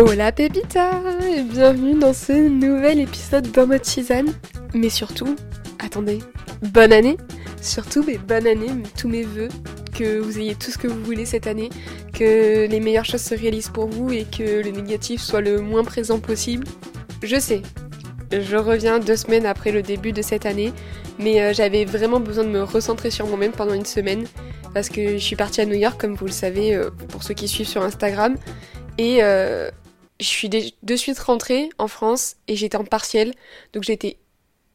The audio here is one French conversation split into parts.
Hola Pépita et bienvenue dans ce nouvel épisode dans mode. Mais surtout, attendez, bonne année. Surtout, mais bonne année, tous mes voeux, que vous ayez tout ce que vous voulez cette année, que les meilleures choses se réalisent pour vous et que le négatif soit le moins présent possible. Je sais, je reviens deux semaines après le début de cette année, mais euh, j'avais vraiment besoin de me recentrer sur moi-même pendant une semaine. Parce que je suis partie à New York, comme vous le savez, euh, pour ceux qui suivent sur Instagram, et euh, je suis de suite rentrée en France et j'étais en partiel, donc j'étais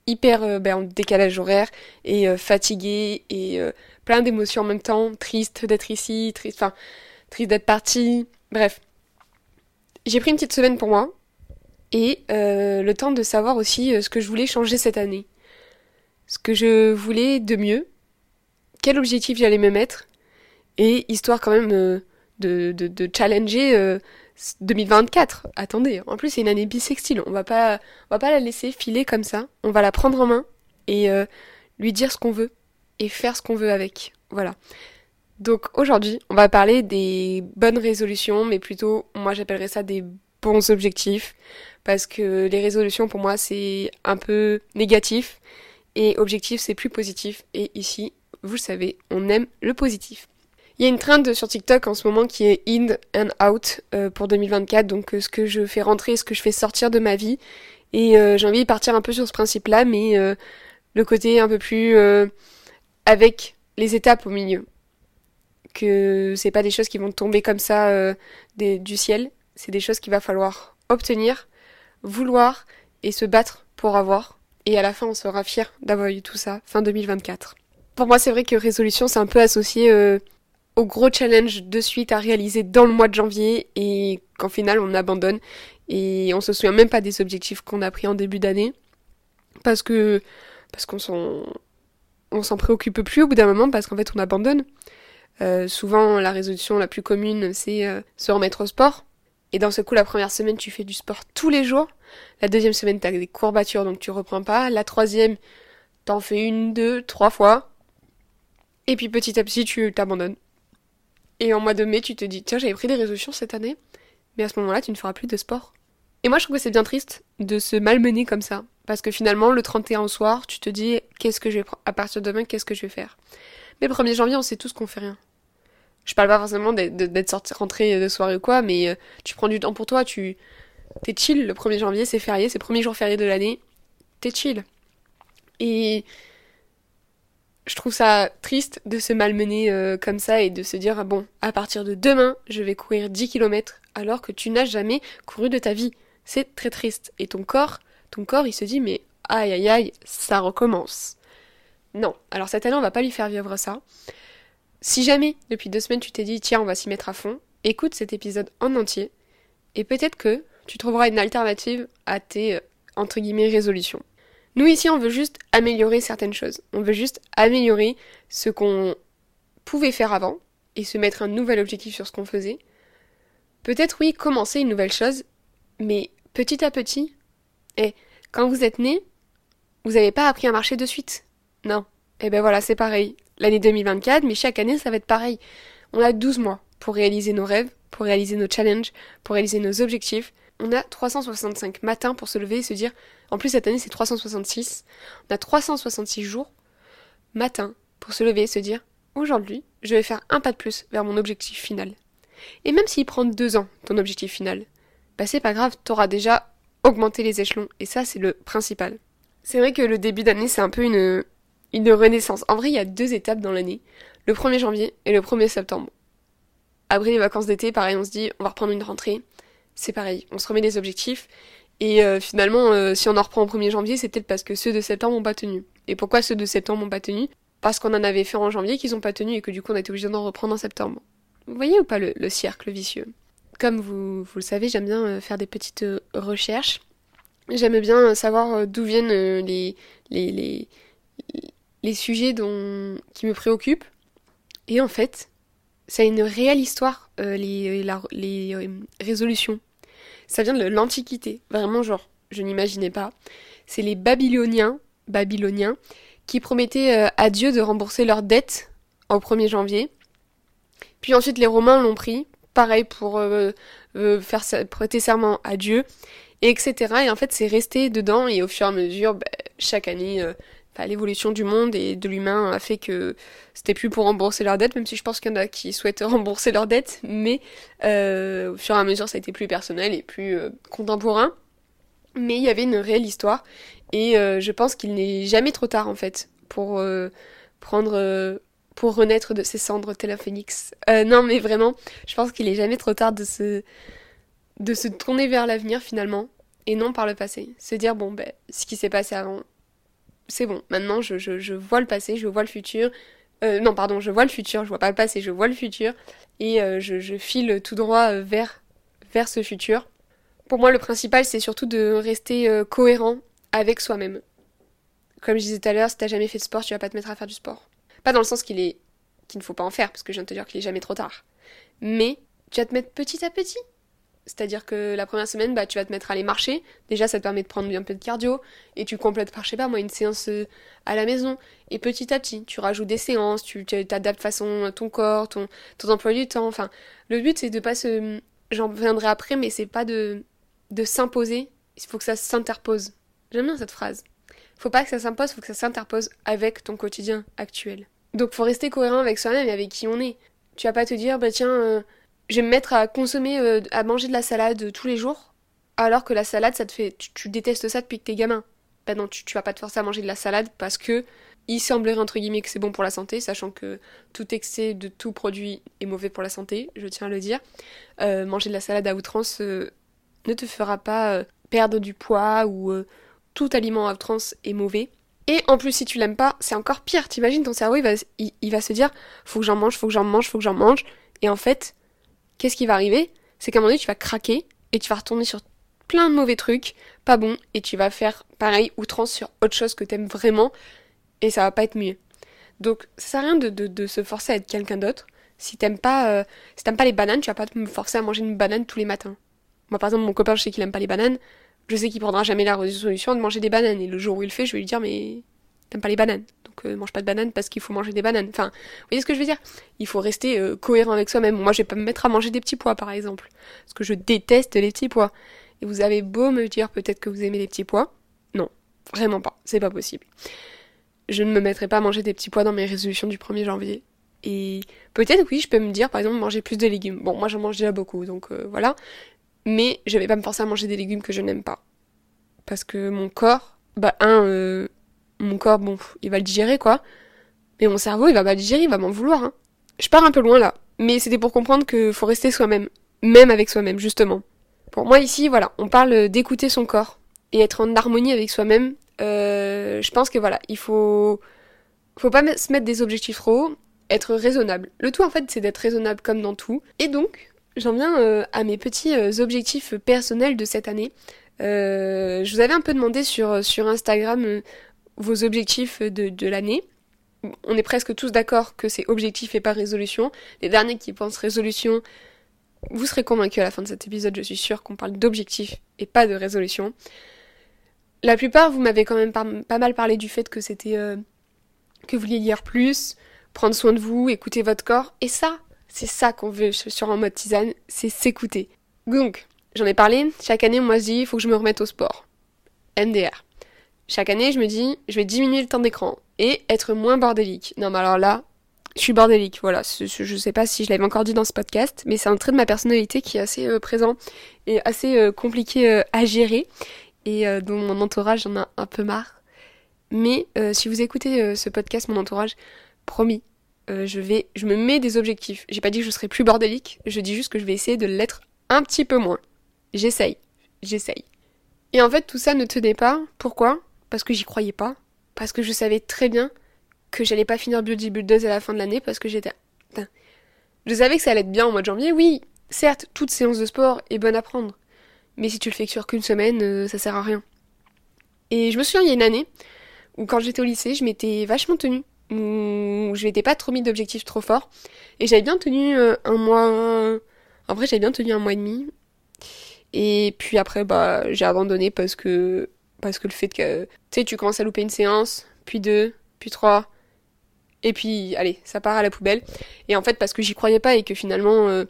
hyper euh, ben, en décalage horaire et euh, fatiguée et euh, plein d'émotions en même temps, triste d'être ici, triste, enfin triste d'être partie, bref. J'ai pris une petite semaine pour moi et le temps de savoir aussi ce que je voulais changer cette année, ce que je voulais de mieux, quel objectif j'allais me mettre. Et histoire quand même de challenger 2024. Attendez, en plus c'est une année bisextile. On va pas, on va pas la laisser filer comme ça. On va la prendre en main et euh, lui dire ce qu'on veut et faire ce qu'on veut avec. Voilà. Donc aujourd'hui, on va parler des bonnes résolutions, mais plutôt, moi j'appellerais ça des bons objectifs, parce que les résolutions pour moi c'est un peu négatif et objectif c'est plus positif. Et ici, vous le savez, on aime le positif. Il y a une trend sur TikTok en ce moment qui est in and out euh, pour 2024, donc euh, ce que je fais rentrer, ce que je fais sortir de ma vie. Et euh, j'ai envie de partir un peu sur ce principe-là, mais le côté un peu plus avec les étapes au milieu. Que c'est pas des choses qui vont tomber comme ça du ciel, c'est des choses qu'il va falloir obtenir, vouloir et se battre pour avoir. Et à la fin, on sera fier d'avoir eu tout ça, fin 2024. Pour moi, c'est vrai que résolution, c'est un peu associé au gros challenge de suite à réaliser dans le mois de janvier et qu'en final on abandonne. Et on se souvient même pas des objectifs qu'on a pris en début d'année parce que parce qu'on s'en on s'en préoccupe plus au bout d'un moment parce qu'en fait on abandonne. Euh, souvent la résolution la plus commune c'est euh, se remettre au sport. Et dans ce coup la première semaine tu fais du sport tous les jours, la deuxième semaine t'as des courbatures donc tu reprends pas, la troisième t'en fais une, deux, trois fois. Et puis petit à petit tu t'abandonnes. Et en mois de mai, tu te dis, tiens, j'avais pris des résolutions cette année, mais à ce moment-là, tu ne feras plus de sport. Et moi, je trouve que c'est bien triste de se malmener comme ça. Parce que finalement, le 31 au soir, tu te dis, qu'est-ce que je vais, à partir de demain, qu'est-ce que je vais faire? Mais 1er janvier, on sait tous qu'on fait rien. Je parle pas forcément d'être sorti, rentré de soirée ou quoi, mais euh, tu prends du temps pour toi, tu, t'es chill. Le 1er janvier, c'est férié, c'est le premier jour férié de l'année. T'es chill. Et je trouve ça triste de se malmener euh, comme ça et de se dire, ah bon, à partir de demain, je vais courir 10 km alors que tu n'as jamais couru de ta vie. C'est très triste. Et ton corps, ton corps, il se dit, mais aïe aïe aïe, ça recommence. Non. Alors cette année, on va pas lui faire vivre ça. Si jamais, depuis deux semaines, tu t'es dit, tiens, on va s'y mettre à fond, écoute cet épisode en entier et peut-être que tu trouveras une alternative à tes, euh, entre guillemets, résolutions. Nous ici, on veut juste améliorer certaines choses. On veut juste améliorer ce qu'on pouvait faire avant et se mettre un nouvel objectif sur ce qu'on faisait. Peut-être oui, commencer une nouvelle chose, mais petit à petit. Et quand vous êtes né, vous n'avez pas appris à marcher de suite. Non. Eh ben voilà, c'est pareil. L'année 2024, mais chaque année, ça va être pareil. On a 12 mois pour réaliser nos rêves, pour réaliser nos challenges, pour réaliser nos objectifs. On a 365 matins pour se lever et se dire en plus, cette année, c'est 366. On a 366 jours matin pour se lever et se dire aujourd'hui, je vais faire un pas de plus vers mon objectif final. Et même s'il prend deux ans, ton objectif final, bah c'est pas grave, t'auras déjà augmenté les échelons. Et ça, c'est le principal. C'est vrai que le début d'année, c'est un peu une, une renaissance. En vrai, il y a deux étapes dans l'année. Le 1er janvier et le 1er septembre. Après les vacances d'été, pareil, on se dit, on va reprendre une rentrée. C'est pareil, on se remet des objectifs. Et euh, finalement, euh, si on en reprend au 1er janvier, c'est peut-être parce que ceux de septembre n'ont pas tenu. Et pourquoi ceux de septembre n'ont pas tenu? Parce qu'on en avait fait en janvier qu'ils n'ont pas tenu et que du coup on a été obligé d'en reprendre en septembre. Vous voyez ou pas le, cercle vicieux? Comme vous, vous, le savez, j'aime bien euh, faire des petites recherches. J'aime bien savoir d'où viennent les, les, les, les sujets dont, qui me préoccupent. Et en fait, a une réelle histoire, les, les résolutions ça vient de l'Antiquité. Vraiment, genre, je n'imaginais pas. C'est les Babyloniens, Babyloniens qui promettaient euh, à Dieu de rembourser leurs dettes au 1er janvier. Puis ensuite, les Romains l'ont pris pareil pour euh, euh, faire prêter serment à Dieu, et etc. Et en fait, c'est resté dedans, et au fur et à mesure, bah, chaque année, euh, l'évolution du monde et de l'humain a fait que c'était plus pour rembourser leurs dettes, même si je pense qu'il y en a qui souhaitent rembourser leurs dettes, mais au fur et à mesure, ça a été plus personnel et plus contemporain. Mais il y avait une réelle histoire, et je pense qu'il n'est jamais trop tard, en fait, pour prendre pour renaître de ses cendres tel un phénix. Euh, non, mais vraiment, je pense qu'il est jamais trop tard de se, de se tourner vers l'avenir finalement, et non par le passé. Se dire, bon, ben, ce qui s'est passé avant, c'est bon, maintenant je, vois le passé, je vois le futur. Euh, non, pardon, je vois le futur, je vois pas le passé, je vois le futur, et euh, je, je, file tout droit euh, vers, vers ce futur. Pour moi, le principal, c'est surtout de rester cohérent avec soi-même. Comme je disais tout à l'heure, si t'as jamais fait de sport, tu vas pas te mettre à faire du sport. Pas dans le sens qu'il est qu'il ne faut pas en faire, parce que je viens de te dire qu'il est jamais trop tard. Mais tu vas te mettre petit à petit. C'est-à-dire que la première semaine, bah, tu vas te mettre à aller marcher. Déjà, ça te permet de prendre un peu de cardio. Et tu complètes par, je sais pas moi, une séance euh, à la maison. Et petit à petit, tu rajoutes des séances, tu t'adaptes façon ton corps, ton, ton emploi du temps. Enfin, le but, c'est de pas se. J'en reviendrai après, mais c'est pas de, de s'imposer. Il faut que ça s'interpose. J'aime bien cette phrase. Faut pas que ça s'impose, faut que ça s'interpose avec ton quotidien actuel. Donc faut rester cohérent avec soi-même et avec qui on est. Tu vas pas te dire, bah tiens, euh, je vais me mettre à consommer, euh, à manger de la salade tous les jours, alors que la salade, ça te fait, tu, détestes ça depuis que t'es gamin. Bah non, tu, tu vas pas te forcer à manger de la salade parce que il semblerait entre guillemets que c'est bon pour la santé, sachant que tout excès de tout produit est mauvais pour la santé, je tiens à le dire. Euh, manger de la salade à outrance ne te fera pas perdre du poids ou tout aliment à outrance est mauvais. Et en plus, si tu l'aimes pas, c'est encore pire. T'imagines, ton cerveau, va, il, va se dire, faut que j'en mange, faut que j'en mange, faut que j'en mange. Et en fait, qu'est-ce qui va arriver? C'est qu'à un moment donné, tu vas craquer et tu vas retourner sur plein de mauvais trucs, pas bon, et tu vas faire pareil, outrance sur autre chose que t'aimes vraiment, et ça va pas être mieux. Donc, ça sert à rien de, de, se forcer à être quelqu'un d'autre. Si t'aimes pas, euh, si t'aimes pas les bananes, tu vas pas me forcer à manger une banane tous les matins. Moi, par exemple, mon copain, je sais qu'il aime pas les bananes je sais qu'il prendra jamais la résolution de manger des bananes. Et le jour où il le fait, je vais lui dire, mais t'aimes pas les bananes. Euh, mange pas de bananes parce qu'il faut manger des bananes. Enfin, vous voyez ce que je veux dire? Il faut rester euh, cohérent avec soi-même. Moi, je vais pas me mettre à manger des petits pois, par exemple. Parce que je déteste les petits pois. Et vous avez beau me dire peut-être que vous aimez les petits pois. Non, vraiment pas. C'est pas possible. Je ne me mettrai pas à manger des petits pois dans mes résolutions du 1er janvier. Et peut-être, oui, je peux me dire, par exemple, manger plus de légumes. Bon, moi, j'en mange déjà beaucoup, donc euh, voilà mais je vais pas me forcer à manger des légumes que je n'aime pas. Parce que mon corps, bah un, euh, mon corps, bon, il va le digérer quoi. Mais mon cerveau, il va pas le digérer, il va m'en vouloir. Hein. Je pars un peu loin là. Mais c'était pour comprendre que faut rester soi-même. Même avec soi-même, justement. Pour moi ici, voilà, on parle d'écouter son corps et être en harmonie avec soi-même. Euh, je pense que voilà, il faut, faut pas se mettre des objectifs trop hauts, être raisonnable. Le tout en fait, c'est d'être raisonnable comme dans tout. Et donc, J'en viens euh, à mes petits euh, objectifs personnels de cette année. Je vous avais un peu demandé sur Instagram vos objectifs de, de l'année. On est presque tous d'accord que c'est objectif et pas résolution. Les derniers qui pensent résolution, vous serez convaincus à la fin de cet épisode, je suis sûre qu'on parle d'objectif et pas de résolution. La plupart, vous m'avez quand même pas mal parlé du fait que c'était que vous vouliez lire plus, prendre soin de vous, écouter votre corps, et ça, c'est ça qu'on veut sur un mode tisane, c'est s'écouter. Donc, j'en ai parlé, chaque année, moi je dis, il faut que je me remette au sport. MDR. Chaque année, je me dis, je vais diminuer le temps d'écran et être moins bordélique. Non, mais alors là, je suis bordélique, voilà. Je sais pas si je l'avais encore dit dans ce podcast, mais c'est un trait de ma personnalité qui est assez euh, présent et assez euh, compliqué euh, à gérer et dont mon entourage en a un peu marre. Mais si vous écoutez ce podcast, mon entourage, promis, je vais, je me mets des objectifs. J'ai pas dit que je serai plus bordélique, je dis juste que je vais essayer de l'être un petit peu moins. J'essaye, j'essaye. Et en fait, tout ça ne tenait pas. Pourquoi? Parce que j'y croyais pas. Parce que je savais très bien que j'allais pas finir bodybuildeuse à la fin de l'année parce que j'étais. Je savais que ça allait être bien au mois de janvier. Oui, certes, toute séance de sport est bonne à prendre. Mais si tu le fais sur qu'une semaine, euh, ça sert à rien. Et je me souviens, il y a une année où quand j'étais au lycée, je m'étais vachement tenue où je m'étais pas trop mis d'objectifs trop forts. Et j'avais bien tenu euh, un mois. En vrai, j'avais bien tenu un mois et demi. Et puis après, bah, j'ai abandonné parce que, parce que le fait que, tu sais, tu commences à louper une séance, puis deux, puis trois, et puis, allez, ça part à la poubelle. Et en fait, parce que j'y croyais pas et que finalement, euh,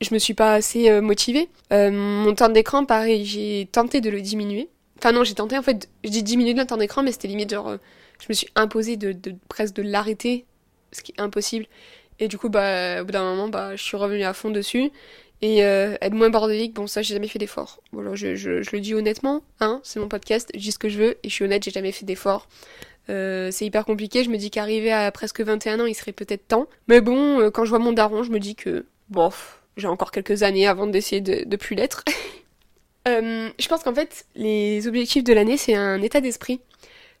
je me suis pas assez euh, motivée. Euh, mon temps d'écran, pareil, j'ai tenté de le diminuer. Enfin non, j'ai tenté en fait, j'ai diminué le temps d'écran, mais c'était limite genre, je me suis imposé de, de presque de l'arrêter, ce qui est impossible. Et du coup, bah, au bout d'un moment, bah, je suis revenue à fond dessus. Et être moins bordélique, bon, ça, j'ai jamais fait d'effort. Voilà, je, je, je, le dis honnêtement, hein, c'est mon podcast, je dis ce que je veux, et je suis honnête, j'ai jamais fait d'effort. Euh, c'est hyper compliqué, je me dis qu'arriver à presque 21 ans, il serait peut-être temps. Mais bon, quand je vois mon daron, je me dis que, bof, j'ai encore quelques années avant d'essayer de, de plus l'être. euh, je pense qu'en fait, les objectifs de l'année, c'est un état d'esprit.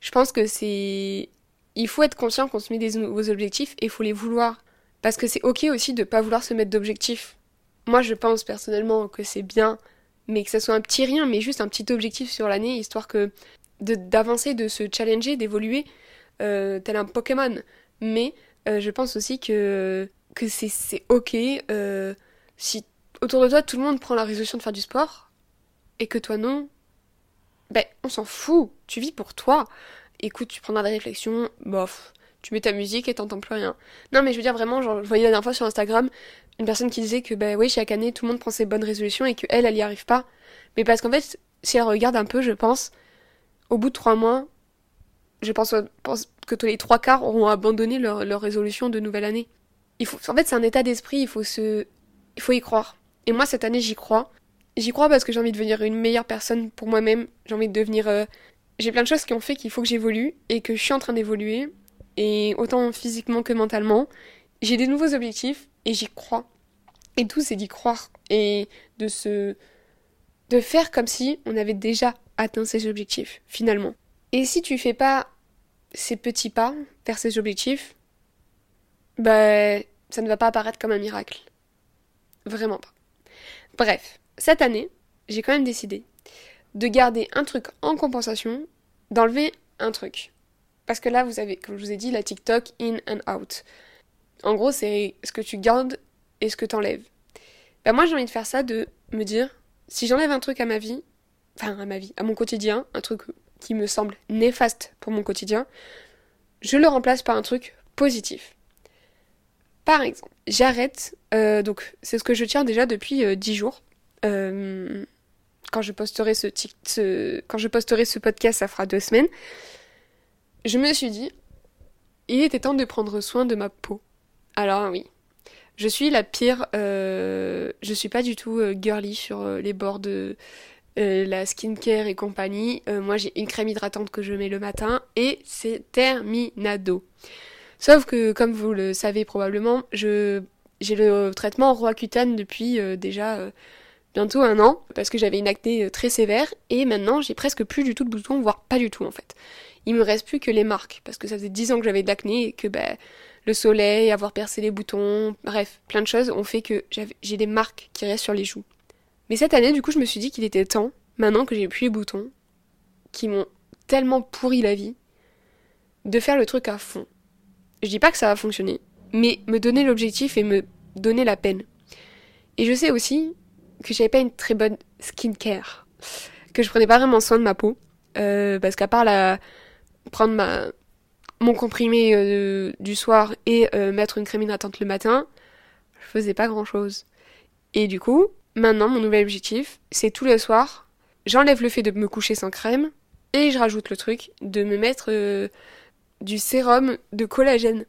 Je pense que c'est... Il faut être conscient qu'on se met des nouveaux objectifs et il faut les vouloir. Parce que c'est ok aussi de pas vouloir se mettre d'objectifs. Moi, je pense personnellement que c'est bien, mais que ça soit un petit rien, mais juste un petit objectif sur l'année, histoire que d'avancer, de, se challenger, d'évoluer, euh, tel un Pokémon. Mais euh, je pense aussi que, que c'est ok euh, si autour de toi tout le monde prend la résolution de faire du sport et que toi non, ben on s'en fout, tu vis pour toi. Écoute, tu prendras des réflexions, bof, tu mets ta musique et t'entends plus rien. Non mais je veux dire vraiment, genre, je voyais la dernière fois sur Instagram une personne qui disait que ben oui chaque année tout le monde prend ses bonnes résolutions et que elle elle arrive pas. Mais parce qu'en fait si elle regarde un peu, je pense, au bout de trois mois, je pense, que tous les trois quarts auront abandonné leur, leur résolution de nouvelle année. Il faut, en fait, c'est un état d'esprit, il faut se, il faut y croire. Et moi, cette année, j'y crois. J'y crois parce que j'ai envie de devenir une meilleure personne pour moi-même. J'ai envie de devenir. Euh, j'ai plein de choses qui ont fait qu'il faut que j'évolue et que je suis en train d'évoluer. Et autant physiquement que mentalement. J'ai des nouveaux objectifs et j'y crois. Et tout, c'est d'y croire. Et de se. de faire comme si on avait déjà atteint ces objectifs, finalement. Et si tu fais pas ces petits pas vers ces objectifs, bah, ça ne va pas apparaître comme un miracle. Vraiment pas. Bref, cette année, j'ai quand même décidé de garder un truc en compensation, d'enlever un truc. Parce que là, vous avez, comme je vous ai dit, la TikTok in and out. En gros, c'est ce que tu gardes et ce que tu enlèves. Ben moi, j'ai envie de faire ça, de me dire, si j'enlève un truc à ma vie, enfin à ma vie, à mon quotidien, un truc qui me semble néfaste pour mon quotidien, je le remplace par un truc positif. Par exemple, j'arrête, euh, donc c'est ce que je tiens déjà depuis euh, 10 jours. Euh, quand, je posterai ce, ce, quand je posterai ce podcast, ça fera deux semaines. Je me suis dit, il était temps de prendre soin de ma peau. Alors oui, je suis la pire, euh, je suis pas du tout euh, girly sur euh, les bords de la skincare et compagnie. moi j'ai une crème hydratante que je mets le matin et c'est terminado. Sauf que, comme vous le savez probablement, je j'ai le traitement Roaccutane depuis euh, déjà euh, bientôt un an, parce que j'avais une acné euh, très sévère, et maintenant j'ai presque plus du tout de boutons, voire pas du tout en fait. Il me reste plus que les marques, parce que ça faisait 10 ans que j'avais de l'acné, et que bah, le soleil, avoir percé les boutons, bref, plein de choses ont fait que j'ai des marques qui restent sur les joues. Mais cette année, du coup, je me suis dit qu'il était temps, maintenant que j'ai plus les boutons, qui m'ont tellement pourri la vie, de faire le truc à fond. Je dis pas que ça va fonctionner, mais me donner l'objectif et me donner la peine. Et je sais aussi que j'avais pas une très bonne skincare, que je prenais pas vraiment soin de ma peau, euh, parce qu'à part la prendre ma mon comprimé euh, du soir et euh, mettre une crème hydratante le matin, je faisais pas grand chose. Et du coup, maintenant mon nouvel objectif, c'est tous les soirs, j'enlève le fait de me coucher sans crème et je rajoute le truc de me mettre du sérum de collagène.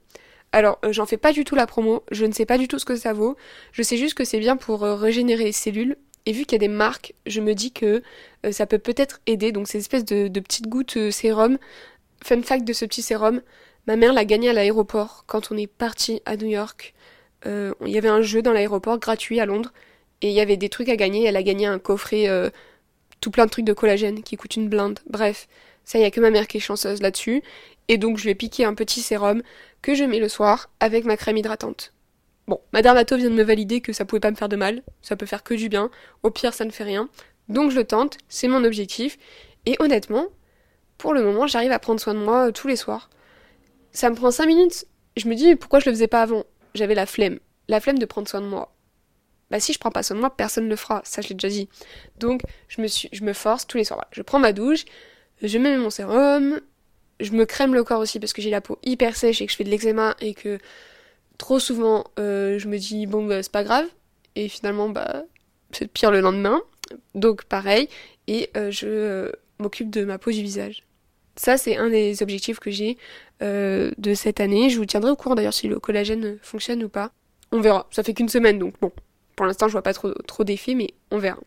Alors, euh, j'en fais pas du tout la promo, je ne sais pas du tout ce que ça vaut, je sais juste que c'est bien pour euh, régénérer les cellules, et vu qu'il y a des marques, je me dis que euh, ça peut peut-être aider, donc ces espèces de, de petites gouttes sérum. Fun fact de ce petit sérum, ma mère l'a gagné à l'aéroport quand on est parti à New York. Il y avait un jeu dans l'aéroport gratuit à Londres, et il y avait des trucs à gagner, elle a gagné un coffret tout plein de trucs de collagène qui coûtent une blinde. Bref, ça y a que ma mère qui est chanceuse là-dessus. Et donc je lui ai piqué un petit sérum que je mets le soir avec ma crème hydratante. Bon, ma dermato vient de me valider que ça pouvait pas me faire de mal, ça peut faire que du bien, au pire ça ne fait rien. Donc je le tente, c'est mon objectif, et honnêtement, pour le moment j'arrive à prendre soin de moi euh, tous les soirs. Ça me prend 5 minutes, je me dis pourquoi je le faisais pas avant? J'avais la flemme, la flemme de prendre soin de moi. Bah si je prends pas soin de moi, personne ne le fera, ça je l'ai déjà dit. Donc je me, force tous les soirs. Je prends ma douche, je mets mon sérum, je me crème le corps aussi parce que j'ai la peau hyper sèche et que je fais de l'eczéma et que trop souvent euh, je me dis bon bah, c'est pas grave et finalement, bah, c'est pire le lendemain. Donc pareil, et je m'occupe de ma peau du visage. Ça, c'est un des objectifs que j'ai de cette année. Je vous tiendrai au courant d'ailleurs si le collagène fonctionne ou pas. On verra. Ça fait qu'une semaine, donc bon. Pour l'instant, je vois pas trop, trop d'effets, mais on verra.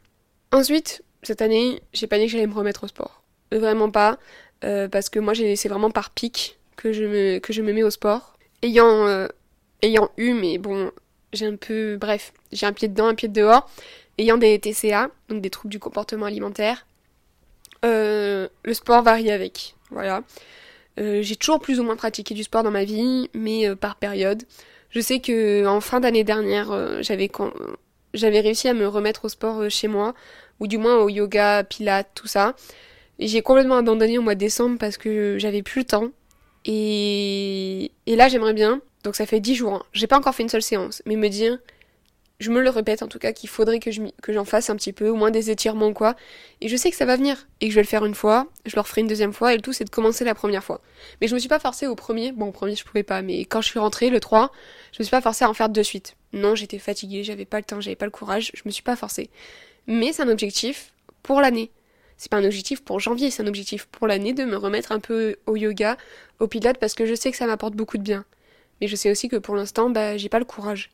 Ensuite, cette année, j'ai pas dit que j'allais me remettre au sport. Vraiment pas. Euh, parce que moi, c'est vraiment par pic que je me, que je me mets au sport. Ayant, euh, ayant eu, mais bon, j'ai un peu. Bref, j'ai un pied dedans, un pied dehors. Ayant des TCA, donc des troubles du comportement alimentaire, euh, le sport varie avec. Voilà. j'ai toujours plus ou moins pratiqué du sport dans ma vie, mais par période. Je sais que en fin d'année dernière, j'avais j'avais réussi à me remettre au sport chez moi, ou du moins au yoga, pilates, tout ça. J'ai complètement abandonné au mois de décembre parce que j'avais plus le temps. Et, et là, j'aimerais bien. Donc ça fait 10 jours. Hein. J'ai pas encore fait une seule séance. Mais me dire, je me le répète en tout cas, qu'il faudrait que, je, que j'en fasse un petit peu, au moins des étirements ou quoi. Et je sais que ça va venir. Et que je vais le faire une fois, je le referai une deuxième fois. Et le tout, c'est de commencer la première fois. Mais je me suis pas forcée au premier. Bon, au premier, je pouvais pas. Mais quand je suis rentrée, le 3, je me suis pas forcée à en faire de suite. Non, j'étais fatiguée, j'avais pas le temps, j'avais pas le courage. Je me suis pas forcée. Mais c'est un objectif pour l'année c'est pas un objectif pour janvier, c'est un objectif pour l'année de me remettre un peu au yoga, au pilates, parce que je sais que ça m'apporte beaucoup de bien. Mais je sais aussi que pour l'instant, bah, j'ai pas le courage.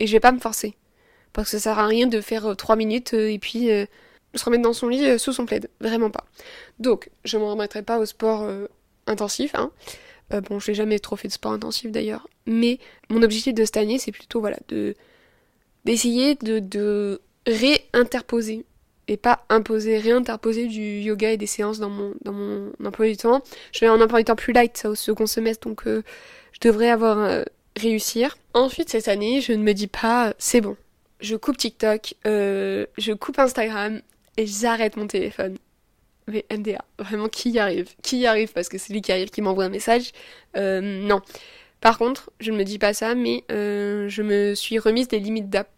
Et je vais pas me forcer. Parce que ça sert à rien de faire 3 euh, minutes euh, et puis euh, se remettre dans son lit sous son plaid. Vraiment pas. Donc, je me remettrai pas au sport intensif, hein. bon, je n'ai jamais trop fait de sport intensif d'ailleurs. Mais mon objectif de cette année, c'est plutôt, voilà, de, d'essayer de, de réinterposer et pas imposer, réinterposer du yoga et des séances dans mon, dans mon emploi du temps. Je vais en emploi du temps plus light, ça, au second semestre, donc euh, je devrais avoir euh, réussir. Ensuite, cette année, je ne me dis pas, c'est bon, je coupe TikTok, euh, je coupe Instagram et j'arrête mon téléphone. Mais MDA, vraiment, qui y arrive? Qui y arrive? Parce que c'est lui qui arrive qui m'envoie un message. non. Par contre, je ne me dis pas ça, mais je me suis remise des limites d'app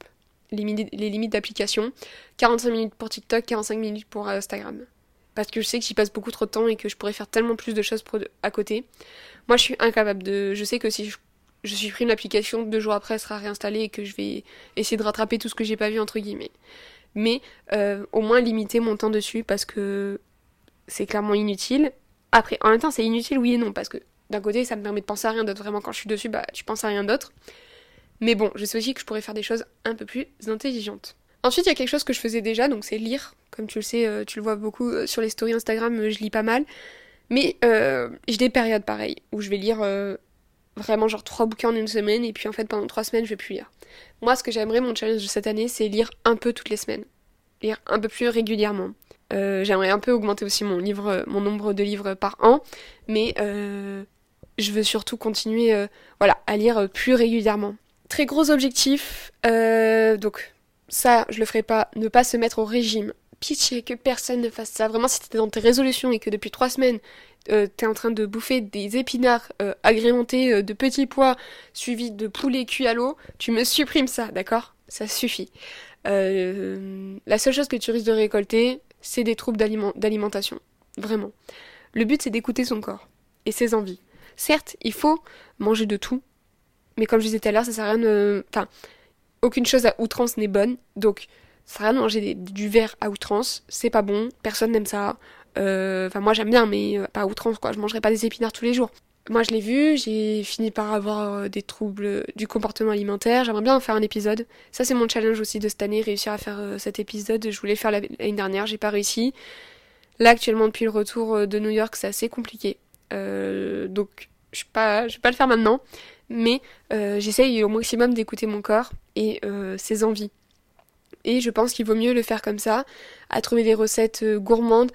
les limites d'application. 45 minutes pour TikTok, 45 minutes pour Instagram. Parce que je sais que j'y passe beaucoup trop de temps et que je pourrais faire tellement plus de choses à côté. Moi, je suis incapable de. Je sais que si je, je supprime l'application, deux jours après, elle sera réinstallée et que je vais essayer de rattraper tout ce que j'ai pas vu, entre guillemets. Mais euh, au moins limiter mon temps dessus parce que c'est clairement inutile. Après, en même temps, c'est inutile, oui et non, parce que d'un côté, ça me permet de penser à rien d'autre. Vraiment, quand je suis dessus, bah, tu penses à rien d'autre. Mais bon, je sais aussi que je pourrais faire des choses un peu plus intelligentes. Ensuite, il y a quelque chose que je faisais déjà, donc c'est lire. Comme tu le sais, euh, tu le vois beaucoup euh, sur les stories Instagram, je lis pas mal. Mais j'ai des périodes pareilles où je vais lire vraiment genre trois bouquins en une semaine et puis en fait pendant trois semaines je vais plus lire. Moi, ce que j'aimerais, mon challenge de cette année, c'est lire un peu toutes les semaines. Lire un peu plus régulièrement. j'aimerais un peu augmenter aussi mon livre, mon nombre de livres par an, mais je veux surtout continuer, voilà, à lire plus régulièrement. Très gros objectif, euh, donc ça je le ferai pas, ne pas se mettre au régime. Pitié que personne ne fasse ça. Vraiment, si t'es dans tes résolutions et que depuis trois semaines euh, t'es en train de bouffer des épinards euh, agrémentés euh, de petits pois suivis de poulet cuit à l'eau, tu me supprimes ça, d'accord? Ça suffit. la seule chose que tu risques de récolter, c'est des troubles d'alimentation. Vraiment. Le but, c'est d'écouter son corps et ses envies. Certes, il faut manger de tout, mais comme je disais tout à l'heure, ça sert à rien de. Enfin, aucune chose à outrance n'est bonne. Donc, ça sert à rien de manger du verre à outrance. C'est pas bon. Personne n'aime ça. Euh, enfin, moi j'aime bien, mais euh, pas outrance, quoi. Je mangerai pas des épinards tous les jours. Moi, je l'ai vu, j'ai fini par avoir euh, des troubles du comportement alimentaire. J'aimerais bien en faire un épisode. Ça, c'est mon challenge aussi de cette année, réussir à faire cet épisode. Je voulais faire l'année dernière, j'ai pas réussi. Là, actuellement, depuis le retour de New York, c'est assez compliqué. donc, je je vais pas le faire maintenant mais j'essaye au maximum d'écouter mon corps et ses envies. Et je pense qu'il vaut mieux le faire comme ça, à trouver des recettes gourmandes,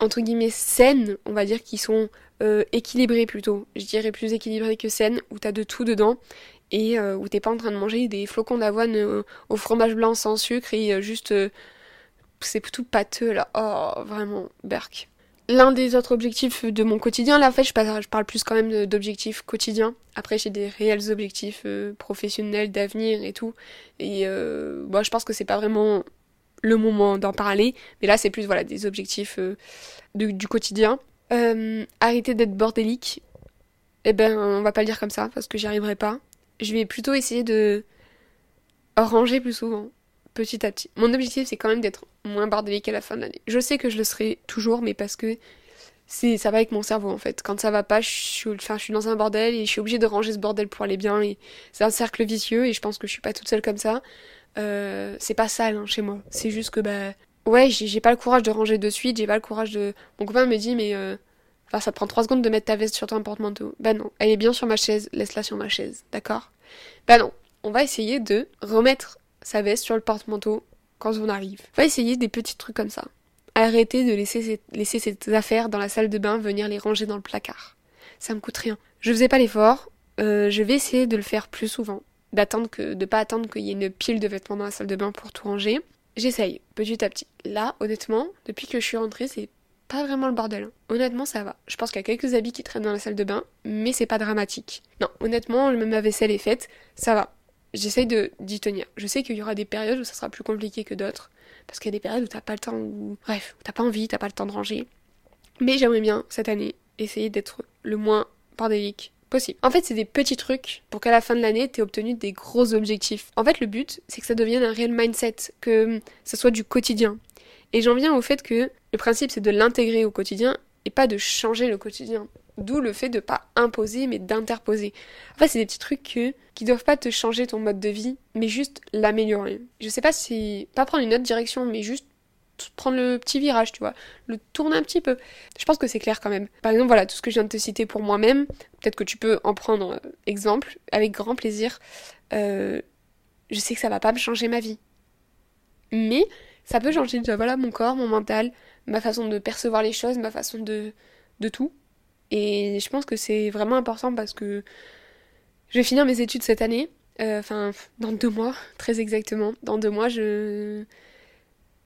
entre guillemets saines, on va dire, qui sont équilibrées plutôt. Je dirais plus équilibrées que saines, où t'as de tout dedans, et où t'es pas en train de manger des flocons d'avoine au fromage blanc sans sucre et juste... c'est tout pâteux là. Oh, vraiment, berk l'un des autres objectifs de mon quotidien, là en fait je parle, je parle plus quand même d'objectifs quotidiens. Après j'ai des réels objectifs euh, professionnels d'avenir et tout. Et euh, bon, je pense que c'est pas vraiment le moment d'en parler. Mais là c'est plus voilà des objectifs euh, du quotidien. arrêter d'être bordélique. Eh ben on va pas le dire comme ça parce que j'y arriverai pas. Je vais plutôt essayer de ranger plus souvent, petit à petit. Mon objectif, c'est quand même d'être moins bordélique à la fin de l'année. Je sais que je le serai toujours, mais parce que ça va avec mon cerveau en fait. Quand ça va pas, je suis, je suis dans un bordel et je suis obligée de ranger ce bordel pour aller bien. Et c'est un cercle vicieux et je pense que je suis pas toute seule comme ça. Euh, c'est pas sale hein, chez moi. C'est juste que bah ouais, j'ai pas le courage de ranger de suite. J'ai pas le courage de. Mon copain me dit mais euh... enfin ça te prend trois secondes de mettre ta veste sur ton porte-manteau. Bah non, elle est bien sur ma chaise. Laisse-la sur ma chaise, d'accord? Bah non. On va essayer de remettre sa veste sur le porte-manteau quand on arrive. On va essayer des petits trucs comme ça. Arrêtez de laisser ses, laisser ses affaires dans la salle de bain, venir les ranger dans le placard. Ça me coûte rien. Je faisais pas l'effort, euh, je vais essayer de le faire plus souvent. D'attendre que, de pas attendre qu'il y ait une pile de vêtements dans la salle de bain pour tout ranger. J'essaye, petit à petit. Là, honnêtement, depuis que je suis rentrée, c'est pas vraiment le bordel. Hein. Honnêtement, ça va. Je pense qu'il y a quelques habits qui traînent dans la salle de bain, mais c'est pas dramatique. Non, honnêtement, même ma vaisselle est faite, ça va. J'essaye de d'y tenir. Je sais qu'il y aura des périodes où ça sera plus compliqué que d'autres parce qu'il y a des périodes où t'as pas le temps, ou bref, où t'as pas envie, t'as pas le temps de ranger. Mais j'aimerais bien, cette année, essayer d'être le moins bordélique possible. En fait, c'est des petits trucs pour qu'à la fin de l'année, t'aies obtenu des gros objectifs. En fait, le but, c'est que ça devienne un réel mindset, que ça soit du quotidien. Et j'en viens au fait que le principe, c'est de l'intégrer au quotidien et pas de changer le quotidien. D'où le fait de pas imposer, mais d'interposer. En fait, c'est des petits trucs que, qui doivent pas te changer ton mode de vie, mais juste l'améliorer. Je sais pas si. Pas prendre une autre direction, mais juste prendre le petit virage, tu vois, le tourner un petit peu. Je pense que c'est clair quand même. Par exemple, voilà, tout ce que je viens de te citer pour moi-même, peut-être que tu peux en prendre euh, exemple, avec grand plaisir. Euh, je sais que ça va pas me changer ma vie. Mais ça peut changer, voilà, mon corps, mon mental, ma façon de percevoir les choses, ma façon de, de tout. Et je pense que c'est vraiment important parce que je vais finir mes études cette année. Euh, enfin, dans deux mois, très exactement. Dans deux mois, je.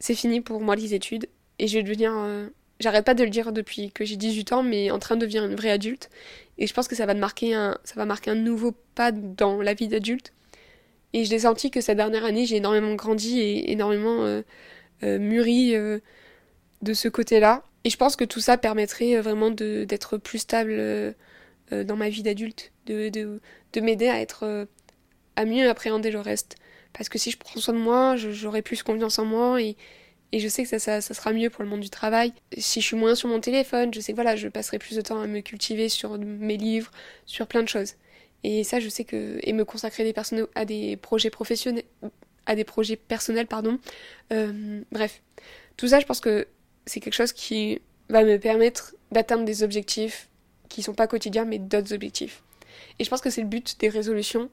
C'est fini pour moi les études. Et je vais devenir. Euh, j'arrête pas de le dire depuis que j'ai 18 ans, mais en train de devenir une vraie adulte. Et je pense que ça va, marquer un, ça va marquer un nouveau pas dans la vie d'adulte. Et je l'ai senti que cette dernière année, j'ai énormément grandi et énormément euh, mûri de ce côté-là. Et je pense que tout ça permettrait euh, vraiment d'être plus stable euh, euh, dans ma vie d'adulte, de, de, de m'aider à être à mieux appréhender le reste. Parce que si je prends soin de moi, j'aurai plus confiance en moi et, je sais que ça, ça, ça, sera mieux pour le monde du travail. Si je suis moins sur mon téléphone, je sais que voilà, je passerai plus de temps à me cultiver sur mes livres, sur plein de choses. Et ça, je sais que et me consacrer des personnes à des projets professionnels, à des projets personnels, pardon. Euh, bref, tout ça, je pense que c'est quelque chose qui va me permettre d'atteindre des objectifs qui sont pas quotidiens mais d'autres objectifs. Et je pense que c'est le but des résolutions.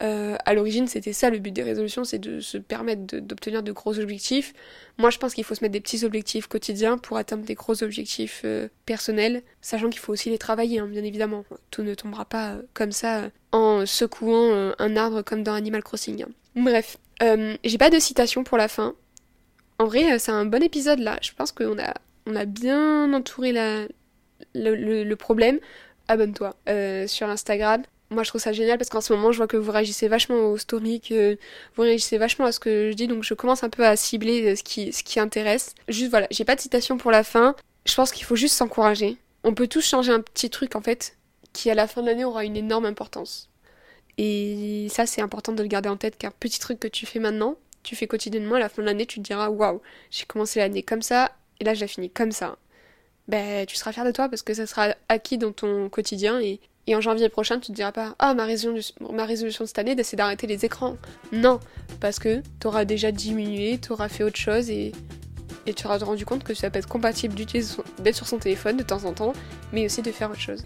Euh, à l'origine, c'était ça le but des résolutions, c'est de se permettre d'obtenir de, gros objectifs. Moi, je pense qu'il faut se mettre des petits objectifs quotidiens pour atteindre des gros objectifs euh, personnels, sachant qu'il faut aussi les travailler, hein, bien évidemment. Tout ne tombera pas euh, comme ça en secouant un arbre comme dans Animal Crossing. Hein. Bref, j'ai pas de citation pour la fin. En vrai, euh, c'est un bon épisode là. Je pense qu'on a, on a bien entouré le, problème. Abonne-toi euh, sur Instagram. Moi, je trouve ça génial parce qu'en ce moment, je vois que vous réagissez vachement aux stories, vous réagissez vachement à ce que je dis, donc je commence un peu à cibler euh, ce qui, ce qui intéresse. Juste voilà, j'ai pas de citation pour la fin. Je pense qu'il faut juste s'encourager. On peut tous changer un petit truc en fait, qui à la fin de l'année aura une énorme importance. Et ça, c'est important de le garder en tête qu'un petit truc que tu fais maintenant, tu fais quotidiennement, à la fin de l'année, tu te diras waouh, j'ai commencé l'année comme ça, et là je la finis comme ça. Ben, tu seras fier de toi parce que ça sera acquis dans ton quotidien et, en janvier prochain, tu te diras pas Ah, ma résolution, ma résolution de cette année, c'est d'arrêter les écrans. Non, parce que tu auras déjà diminué, tu auras fait autre chose et, et tu auras rendu compte que ça peut être compatible d'être sur son téléphone de temps en temps, mais aussi de faire autre chose.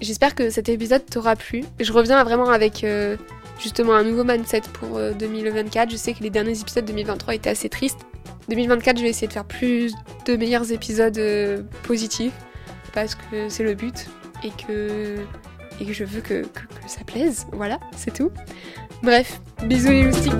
J'espère que cet épisode t'aura plu. Je reviens vraiment avec euh, justement un nouveau mindset pour 2024. Euh, je sais que les derniers épisodes 2023 étaient assez tristes. 2024, je vais essayer de faire plus de meilleurs épisodes euh, positifs parce que c'est le but et que, je veux que, que ça plaise. Voilà, c'est tout. Bref, bisous les loustiques.